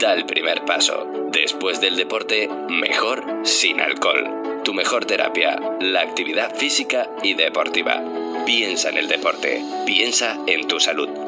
Da el primer paso. Después del deporte, mejor sin alcohol. Tu mejor terapia, la actividad física y deportiva. Piensa en el deporte. Piensa en tu salud.